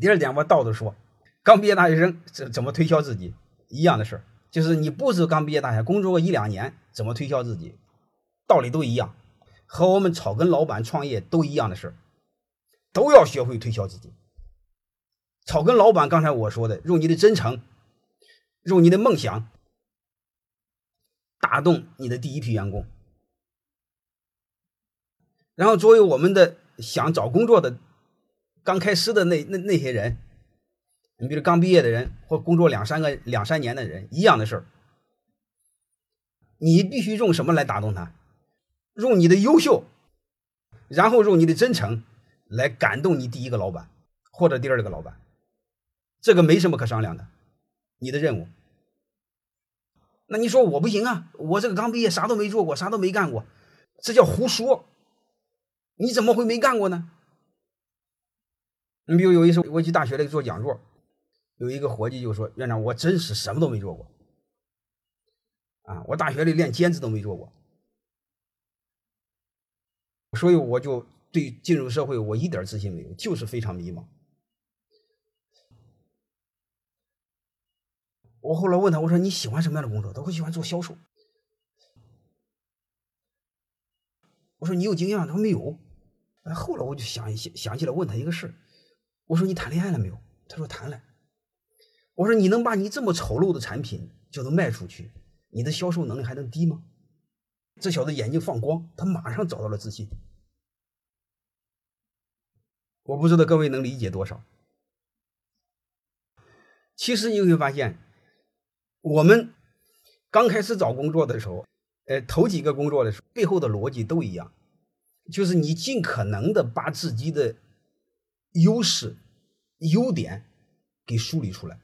第二点，我倒着说，刚毕业大学生怎怎么推销自己？一样的事儿，就是你不是刚毕业大学，工作个一两年，怎么推销自己，道理都一样，和我们草根老板创业都一样的事儿，都要学会推销自己。草根老板，刚才我说的，用你的真诚，用你的梦想，打动你的第一批员工。然后，作为我们的想找工作的刚开始的那那那些人，你比如刚毕业的人或工作两三个两三年的人，一样的事儿，你必须用什么来打动他？用你的优秀，然后用你的真诚来感动你第一个老板或者第二个老板。这个没什么可商量的，你的任务。那你说我不行啊？我这个刚毕业，啥都没做过，啥都没干过，这叫胡说。你怎么会没干过呢？你比如有一次我去大学里做讲座，有一个伙计就说：“院长，我真是什么都没做过，啊，我大学里连兼职都没做过，所以我就对进入社会我一点自信没有，就是非常迷茫。”我后来问他，我说你喜欢什么样的工作？他说喜欢做销售。我说你有经验？他说没有。后来我就想想想起来问他一个事我说你谈恋爱了没有？他说谈了。我说你能把你这么丑陋的产品就能卖出去，你的销售能力还能低吗？这小子眼睛放光，他马上找到了自信。我不知道各位能理解多少。其实你会发现。我们刚开始找工作的时候，呃，头几个工作的时候，背后的逻辑都一样，就是你尽可能的把自己的优势、优点给梳理出来。